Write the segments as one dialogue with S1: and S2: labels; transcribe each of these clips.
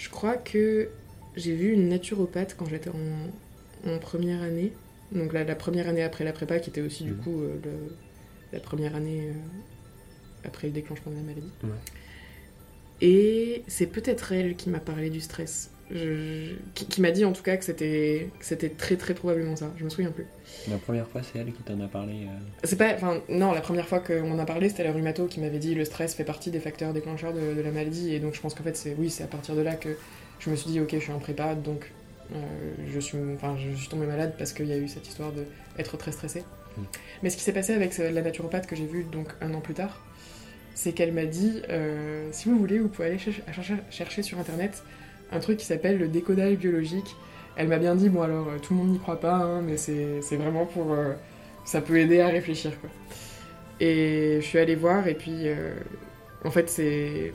S1: Je crois que j'ai vu une naturopathe quand j'étais en, en première année. Donc la, la première année après la prépa, qui était aussi du
S2: Mhm.
S1: coup euh, le- la première année euh, après le déclenchement de la maladie.
S2: Ouais.
S1: Et c'est peut-être elle qui m'a parlé du stress. Je- qui qui m'a dit en tout cas que c'était très très probablement ça. Je me souviens plus.
S2: La première fois, c'est elle qui t'en a parlé. euh,
S1: C'est pas, enfin non, la première fois qu'on en a parlé, c'était la rhumato qui m'avait dit le stress fait partie des facteurs déclencheurs de, de la maladie et donc je pense qu'en fait c'est oui c'est à partir de là que je me suis dit ok je suis en prépa donc euh, je suis, enfin je suis tombée malade parce qu'il y a eu cette histoire de être très stressée.
S2: Mm.
S1: Mais ce qui s'est passé avec euh, la naturopathe que j'ai vue donc un an plus tard, c'est qu'elle m'a dit euh, si vous voulez vous pouvez aller cher- chercher, chercher sur internet un truc qui s'appelle le décodage biologique. Elle m'a bien dit bon alors euh, tout le monde n'y croit pas hein, mais c'est vraiment pour euh, ça peut aider à réfléchir quoi. Et je suis allée voir et puis euh, en fait c'est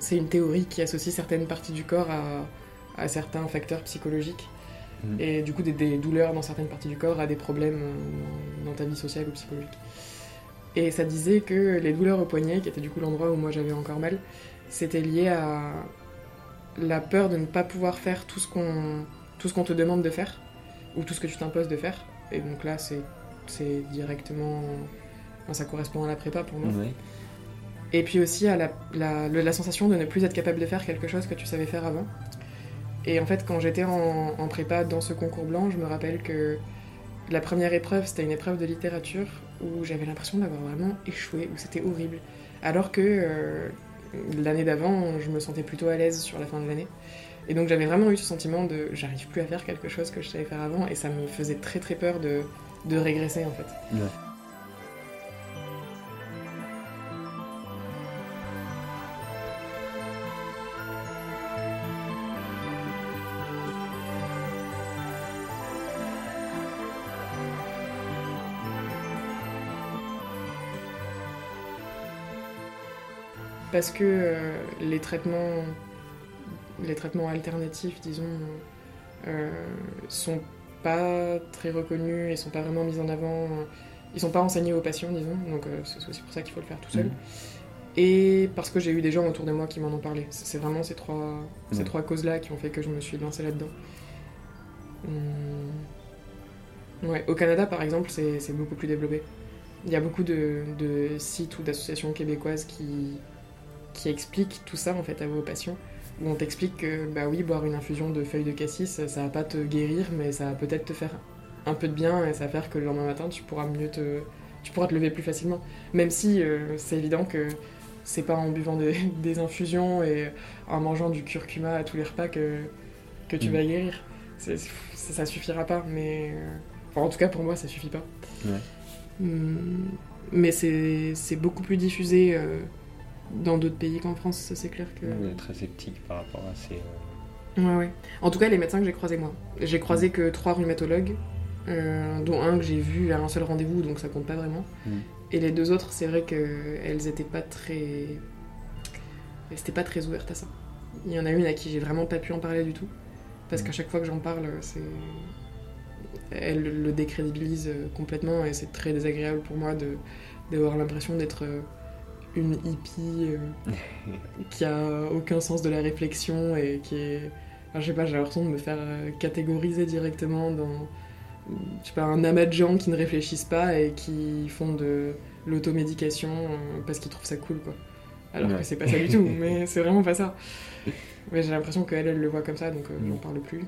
S1: c'est une théorie qui associe certaines parties du corps à, à certains facteurs psychologiques
S2: Mhm.
S1: et du coup des, des douleurs dans certaines parties du corps à des problèmes euh, dans ta vie sociale ou psychologique. Et ça disait que les douleurs au poignet, qui était du coup l'endroit où moi j'avais encore mal, c'était lié à la peur de ne pas pouvoir faire tout ce qu'on tout ce qu'on te demande de faire ou tout ce que tu t'imposes de faire. Et donc là c'est c'est directement enfin, ça correspond à la prépa pour moi.
S2: Ouais.
S1: Et puis aussi à la, la, la sensation de ne plus être capable de faire quelque chose que tu savais faire avant. Et en fait, quand j'étais en, en prépa dans ce concours blanc, je me rappelle que la première épreuve, c'était une épreuve de littérature où j'avais l'impression d'avoir vraiment échoué, où c'était horrible. Alors que euh, l'année d'avant, je me sentais plutôt à l'aise sur la fin de l'année. Et donc j'avais vraiment eu ce sentiment de j'arrive plus à faire quelque chose que je savais faire avant, et ça me faisait très très peur de, régresser en fait. Parce que euh, les traitements les traitements alternatifs disons euh, sont pas très reconnus et sont pas vraiment mis en avant. Ils sont pas enseignés aux patients disons donc euh, c'est aussi pour ça qu'il faut le faire tout seul.
S2: Mhm.
S1: et parce que j'ai eu des gens autour de moi qui m'en ont parlé. C'est vraiment ces trois ces
S2: Ouais.
S1: trois causes là qui ont fait que je me suis lancée là dedans ouais au Canada par exemple c'est c'est beaucoup plus développé. Il y a beaucoup de, de sites ou d'associations québécoises qui, qui expliquent tout ça en fait à vos patients. Où on t'explique que bah oui, boire une infusion de feuilles de cassis, ça va pas te guérir, mais ça va peut-être te faire un peu de bien et ça va faire que le lendemain matin tu pourras mieux te, tu pourras te lever plus facilement. Même si euh, c'est évident que c'est pas en buvant des, des infusions et en mangeant du curcuma à tous les repas que, que tu
S2: Mm.
S1: vas guérir. Ça, ça suffira pas, mais euh, enfin, en tout cas pour moi ça suffit pas.
S2: Ouais.
S1: Hum, Mais c'est c'est beaucoup plus diffusé euh, dans d'autres pays qu'en France, ça c'est clair que.
S2: On est très sceptique par rapport à ces. euh,
S1: Ouais, ouais. En tout cas, les médecins que j'ai croisés moi. J'ai croisé que trois rhumatologues, euh, dont un que j'ai vu à un seul rendez-vous, donc ça compte pas vraiment.
S2: Mm.
S1: Et les deux autres, c'est vrai qu'elles étaient pas très. Elles étaient pas très ouvertes à ça. Il y en a une à qui j'ai vraiment pas pu en parler du tout. Parce
S2: Mm.
S1: qu'à chaque fois que j'en parle, c'est. Elle le décrédibilise euh, complètement et c'est très désagréable pour moi de d'avoir l'impression d'être une hippie euh, qui a aucun sens de la réflexion et qui est. Enfin, je sais pas, j'ai l'impression de me faire euh, catégoriser directement dans. Je sais pas, un amas de gens qui ne réfléchissent pas et qui font de l'automédication euh, parce qu'ils trouvent ça cool, quoi. Alors
S2: Ouais.
S1: que c'est pas ça du tout, mais c'est vraiment pas ça. Mais j'ai l'impression qu'elle, elle le voit comme ça, donc euh,
S2: Mm.
S1: j'en parle plus.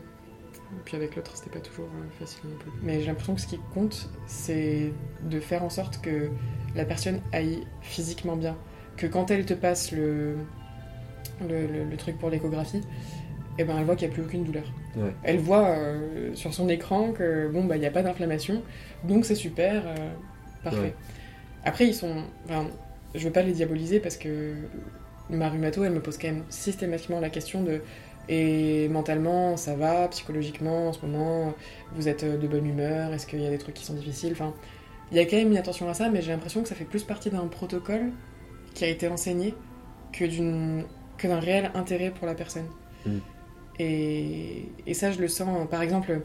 S1: Et puis avec l'autre, c'était pas toujours euh, facile non plus. Mais j'ai l'impression que ce qui compte, c'est de faire en sorte que la personne aille physiquement bien. Que quand elle te passe le, le, le- le truc pour l'échographie, eh ben elle voit qu'il n'y a plus aucune douleur.
S2: Ouais.
S1: Elle voit euh, sur son écran que bon bah il n'y a pas d'inflammation, donc c'est super, euh, parfait.
S2: Ouais.
S1: Après ils sont, enfin, je veux pas les diaboliser parce que ma rhumato elle me pose quand même systématiquement la question de et mentalement ça va, psychologiquement en ce moment vous êtes de bonne humeur, est-ce qu'il y a des trucs qui sont difficiles, enfin il y a quand même une attention à ça, mais j'ai l'impression que ça fait plus partie d'un protocole qui a été enseigné que d'une que d'un réel intérêt pour la personne.
S2: Mm.
S1: Et, et ça, je le sens. Par exemple,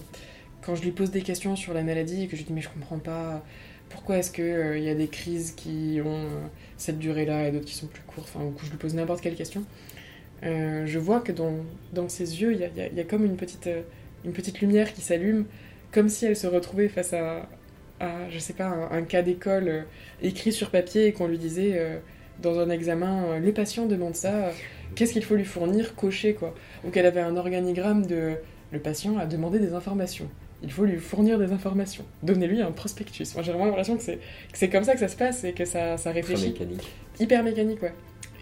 S1: quand je lui pose des questions sur la maladie et que je lui dis mais je comprends pas pourquoi est-ce que euh, il y a des crises qui ont euh, cette durée-là et d'autres qui sont plus courtes? Enfin, ou que je lui pose n'importe quelle question. Euh, je vois que dans, dans ses yeux, il y a, il y a- il y a comme une petite, euh, une petite lumière qui s'allume, comme si elle se retrouvait face à, à je sais pas, un, un cas d'école euh, écrit sur papier et qu'on lui disait euh, dans un examen, le patient demande ça, qu'est-ce qu'il faut lui fournir, cocher quoi. Ou qu'elle avait un organigramme de le patient a demandé des informations. Il faut lui fournir des informations. Donnez-lui un prospectus. Moi, j'ai vraiment l'impression que c'est comme ça que ça se passe et que ça, ça
S2: Très
S1: réfléchit.
S2: mécanique.
S1: Hyper mécanique, ouais.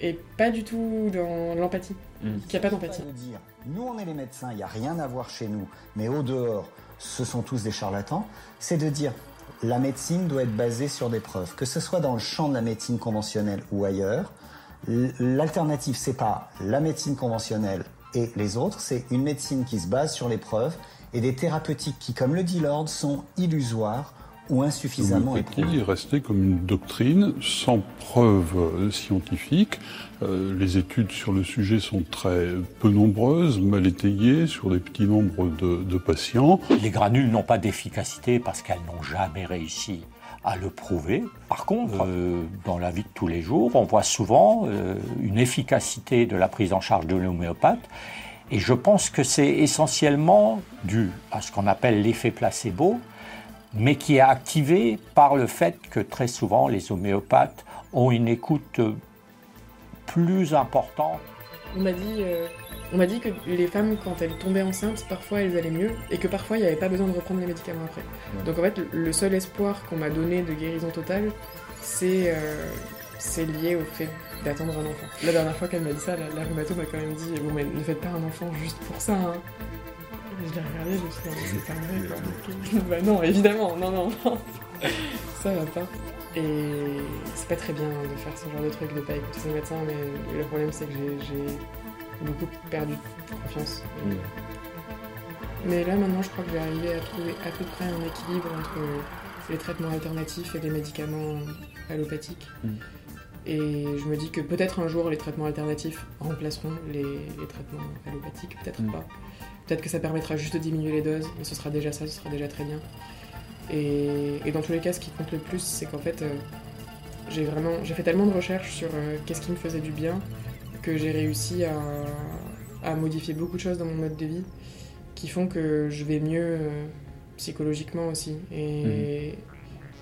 S1: Et pas du tout dans l'empathie.
S2: Mm.
S1: Qu'il n'y a pas d'empathie.
S3: de dire, nous on est les médecins, il n'y a rien à voir chez nous, mais au dehors, ce sont tous des charlatans, c'est de dire, la médecine doit être basée sur des preuves, que ce soit dans le champ de la médecine conventionnelle ou ailleurs. L'alternative, c'est pas la médecine conventionnelle et les autres, c'est une médecine qui se base sur les preuves et des thérapeutiques qui, comme le dit Lord, sont illusoires ou insuffisamment éprouvées.
S4: est restée comme une doctrine sans preuve scientifique. Euh, les études sur le sujet sont très peu nombreuses, mal étayées sur des petits nombres de, de patients.
S5: Les granules n'ont pas d'efficacité parce qu'elles n'ont jamais réussi à le prouver. Par contre, euh, dans la vie de tous les jours, on voit souvent euh, une efficacité de la prise en charge de l'homéopathe. Et je pense que c'est essentiellement dû à ce qu'on appelle l'effet placebo, mais qui est activé par le fait que très souvent les homéopathes ont une écoute euh, plus importante
S1: On m'a dit, euh, on m'a dit que les femmes, quand elles tombaient enceintes, parfois elles allaient mieux et que parfois il n'y avait pas besoin de reprendre les médicaments après. Donc en fait, le- le seul espoir qu'on m'a donné de guérison totale, c'est euh, c'est lié au fait d'attendre un enfant. La dernière fois qu'elle m'a dit ça, la, la rhumato m'a quand même dit Bon, mais ne faites pas un enfant juste pour ça. Hein. Je l'ai regardé, je me suis dit mais C'est pas vrai, quoi. bah non, évidemment, non, non, non. ça va pas. Et c'est pas très bien de faire ce genre de truc, de pas écouter ses médecins, mais le problème c'est que j'ai- beaucoup perdu confiance.
S2: Mm.
S1: Mais là maintenant je crois que j'ai arrivé à trouver à peu près un équilibre entre les traitements alternatifs et les médicaments allopathiques.
S2: Mm.
S1: Et je me dis que peut-être un jour les traitements alternatifs remplaceront les, les traitements allopathiques, peut-être
S2: Mm.
S1: pas. Peut-être que ça permettra juste de diminuer les doses, mais ce sera déjà ça, ce sera déjà très bien. Et, et dans tous les cas, ce qui compte le plus, c'est qu'en fait, euh, j'ai vraiment, j'ai fait tellement de recherches sur euh, qu'est-ce qui me faisait du bien que j'ai réussi à, à modifier beaucoup de choses dans mon mode de vie qui font que je vais mieux euh, psychologiquement aussi et,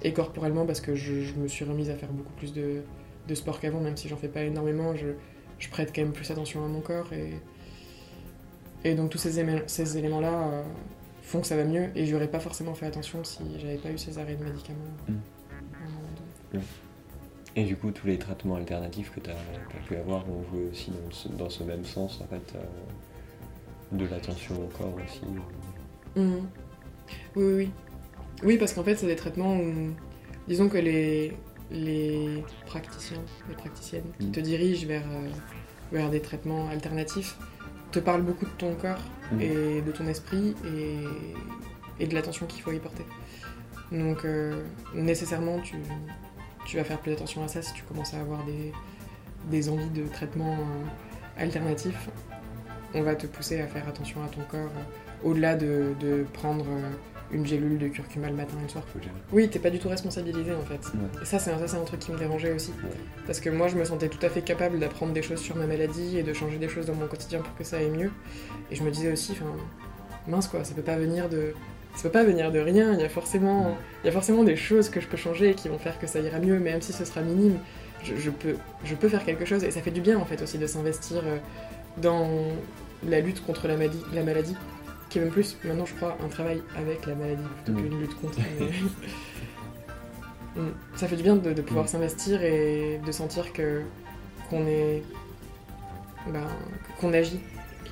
S1: et corporellement parce que je, je me suis remise à faire beaucoup plus de, de sport qu'avant, même si j'en fais pas énormément, je, je prête quand même plus attention à mon corps et, et donc tous ces, éléments-là euh, font que ça va mieux et j'aurais pas forcément fait attention si j'avais pas eu ces arrêts de médicaments.
S2: Mm.
S1: à un moment donné.
S2: Et du coup, tous les traitements alternatifs que tu as, pu avoir ont joué aussi dans ce, dans ce même sens, en fait, euh, de l'attention au corps aussi.
S1: Mhm. Oui, oui, oui. Oui, parce qu'en fait, c'est des traitements où, disons que les, les praticiens, les praticiennes qui
S2: Mhm.
S1: te dirigent vers, euh, vers des traitements alternatifs te parlent beaucoup de ton corps
S2: Mhm.
S1: et de ton esprit et, et de l'attention qu'il faut y porter. Donc, euh, nécessairement, tu, tu vas faire plus attention à ça si tu commences à avoir des, des envies de traitements euh, alternatifs. On va te pousser à faire attention à ton corps euh, au-delà de, de prendre euh, une gélule de curcuma le matin et le soir.
S2: Faut.
S1: Oui, t'es pas du tout responsabilisé en fait.
S2: Ouais.
S1: Et ça, c'est un, truc qui me dérangeait aussi.
S2: Ouais.
S1: Parce que moi, je me sentais tout à fait capable d'apprendre des choses sur ma maladie et de changer des choses dans mon quotidien pour que ça aille mieux. Et je me disais aussi, enfin, mince quoi, ça peut pas venir de. Ça peut pas venir de rien, il y, a forcément, il y a forcément des choses que je peux changer et qui vont faire que ça ira mieux, même si ce sera minime. Je, je peux, je peux faire quelque chose et ça fait du bien en fait aussi de s'investir euh, dans la lutte contre la maladie, la maladie, qui est même plus, maintenant je crois, un travail avec la maladie plutôt
S2: Mm.
S1: qu'une lutte contre. mais- Mm. Ça fait du bien de, de pouvoir
S2: Mm.
S1: s'investir et de sentir que qu'on est ben, qu'on agit.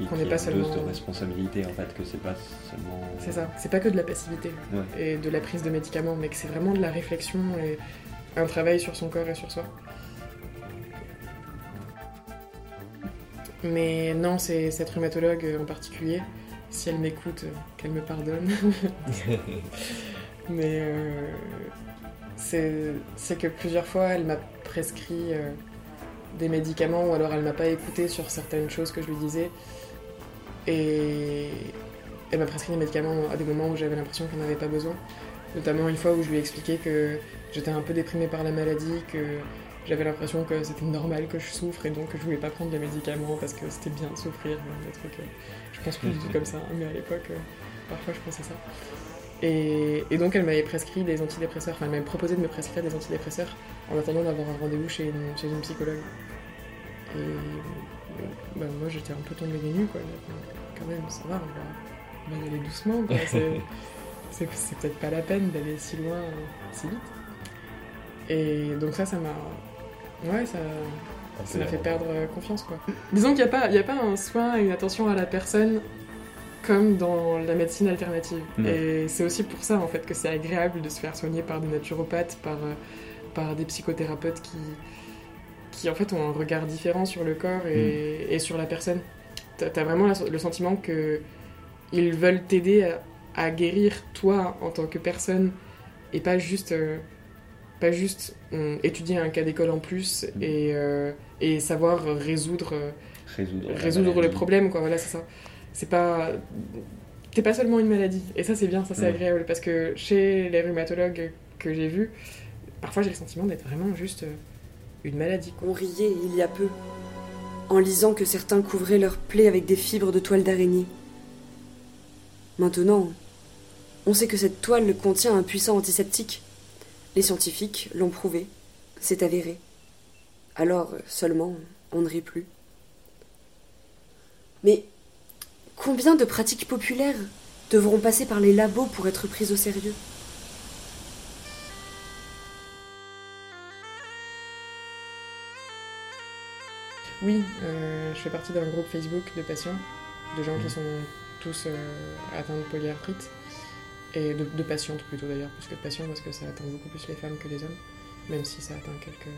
S1: Qu'on n'est
S2: a
S1: pas
S2: une dose
S1: seulement-
S2: de responsabilité, en fait, que c'est pas seulement.
S1: C'est ça. C'est pas que de la passivité
S2: Ouais.
S1: et de la prise de médicaments, mais que c'est vraiment de la réflexion et un travail sur son corps et sur soi. Mais non, c'est cette rhumatologue en particulier, si elle m'écoute, euh, qu'elle me pardonne. Mais euh, c'est que plusieurs fois, elle m'a prescrit euh, des médicaments ou alors elle m'a pas écouté sur certaines choses que je lui disais. Et elle m'a prescrit des médicaments à des moments où j'avais l'impression qu'elle n'en avait pas besoin. Notamment une fois où je lui ai expliqué que j'étais un peu déprimée par la maladie, que j'avais l'impression que c'était normal que je souffre et donc que je voulais pas prendre des médicaments parce que c'était bien de souffrir, des trucs. euh, je pense plus du tout comme ça, hein, mais à l'époque, euh, parfois je pensais ça. Et, et donc elle m'avait prescrit des antidépresseurs, enfin elle m'avait proposé de me prescrire des antidépresseurs en attendant d'avoir un rendez-vous chez une, chez une psychologue. Et euh, bah, moi j'étais un peu tombée des nues quoi. Quand même, ça va, on va, on va y aller doucement quoi. C'est, peut-être pas la peine d'aller si loin, euh, si vite. Et donc ça, ça m'a. Ouais, ça. Ça m'a fait perdre euh, confiance, quoi. Disons qu'il n'y a, pas- y a pas un soin et une attention à la personne comme dans la médecine alternative.
S2: Mm.
S1: Et c'est aussi pour ça, en fait, que c'est agréable de se faire soigner par des naturopathes, par, euh, par des psychothérapeutes qui, qui, en fait, ont un regard différent sur le corps et, et sur la personne. T'as as vraiment le sentiment que ils veulent t'aider à, à guérir toi en tant que personne et pas juste... euh, pas juste euh, étudier un cas d'école en plus
S2: Mm.
S1: et, euh, et savoir résoudre, euh,
S2: résoudre,
S1: le problème, quoi. Voilà, c'est ça. C'est pas. T'es pas seulement une maladie. Et ça, c'est bien, ça, c'est
S2: Mm.
S1: agréable. Parce que chez les rhumatologues que j'ai vus, parfois j'ai le sentiment d'être vraiment juste une maladie, quoi.
S6: On riait il y a peu, en lisant que certains couvraient leurs plaies avec des fibres de toile d'araignée. Maintenant, on sait que cette toile contient un puissant antiseptique. Les scientifiques l'ont prouvé, c'est avéré. Alors seulement, on ne rit plus. Mais combien de pratiques populaires devront passer par les labos pour être prises au sérieux?
S1: Oui, euh, je fais partie d'un groupe Facebook de patients, de gens qui sont tous euh, atteints de polyarthrite, et de, de patientes plutôt d'ailleurs, plus que de patients, parce que ça atteint beaucoup plus les femmes que les hommes, même si ça atteint quelques,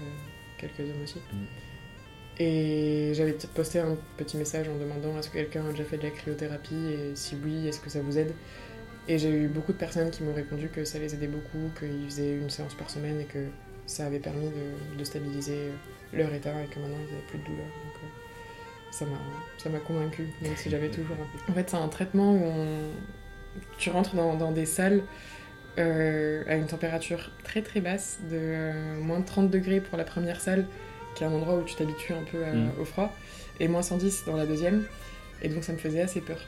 S1: quelques hommes aussi.
S2: Mm.
S1: Et j'avais posté un petit message en demandant est-ce que quelqu'un a déjà fait de la cryothérapie, et si oui, est-ce que ça vous aide? Et j'ai eu beaucoup de personnes qui m'ont répondu que ça les aidait beaucoup, qu'ils faisaient une séance par semaine et que ça avait permis de, de stabiliser euh, leur état et que maintenant ils n'avaient plus de douleur. Donc euh, ça m'a ça m'a convaincu, même si j'avais toujours un peu. En fait, c'est un traitement où on- tu rentres dans, dans des salles euh, à une température très très basse, de euh, moins de 30 degrés pour la première salle, qui est un endroit où tu t'habitues un peu à-
S2: Mm.
S1: au froid, et moins 110 dans la deuxième, et donc ça me faisait assez peur.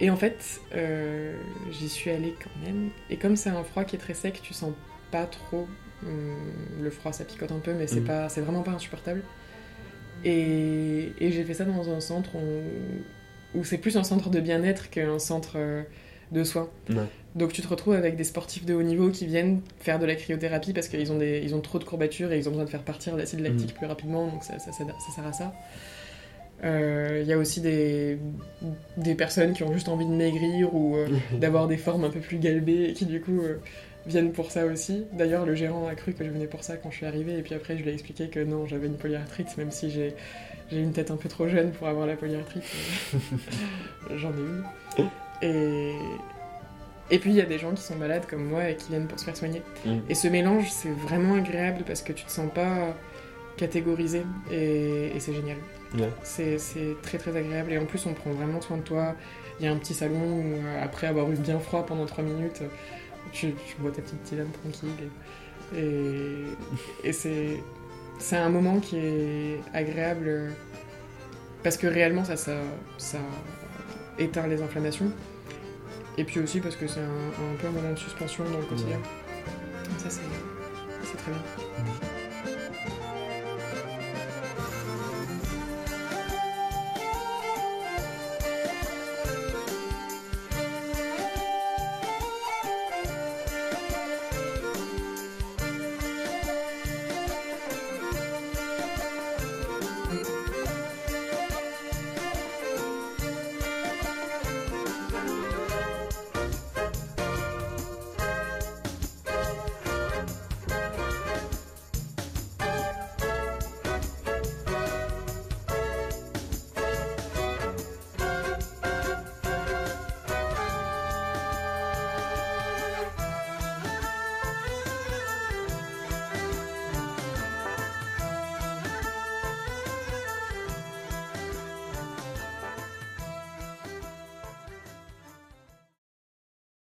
S1: Et en fait, euh, j'y suis allée quand même, et comme c'est un froid qui est très sec, tu sens pas trop hum, le froid, ça picote un peu, mais c'est
S2: Mm.
S1: pas, c'est vraiment pas insupportable. Et, et j'ai fait ça dans un centre où, où c'est plus un centre de bien-être qu'un centre euh, de soins.
S2: Ouais.
S1: Donc tu te retrouves avec des sportifs de haut niveau qui viennent faire de la cryothérapie parce qu'ils ont, des, ils ont trop de courbatures et ils ont besoin de faire partir l'acide lactique plus rapidement, donc ça, ça, ça- ça sert à ça. Euh, Il y a aussi des, des personnes qui ont juste envie de maigrir ou euh, d'avoir des formes un peu plus galbées et qui du coup euh, viennent pour ça aussi. D'ailleurs, le gérant a cru que je venais pour ça quand je suis arrivée et puis après je lui ai expliqué que non, j'avais une polyarthrite, même si j'ai une tête un peu trop jeune pour avoir la polyarthrite. J'en ai une. Et, et puis il y a des gens qui sont malades comme moi et qui viennent pour se faire soigner.
S2: Mm.
S1: Et ce mélange, c'est vraiment agréable parce que tu te sens pas catégorisé et, et c'est génial.
S2: Ouais.
S1: C'est très très agréable et en plus on prend vraiment soin de toi. Il y a un petit salon où euh, après avoir eu bien froid pendant 3 minutes, tu, tu bois ta petite tisane tranquille. Et, et, et c'est c'est un moment qui est agréable parce que réellement ça, ça, ça éteint les inflammations. Et puis aussi parce que c'est un, un peu un moment de suspension dans le quotidien. Ça c'est c'est très bien.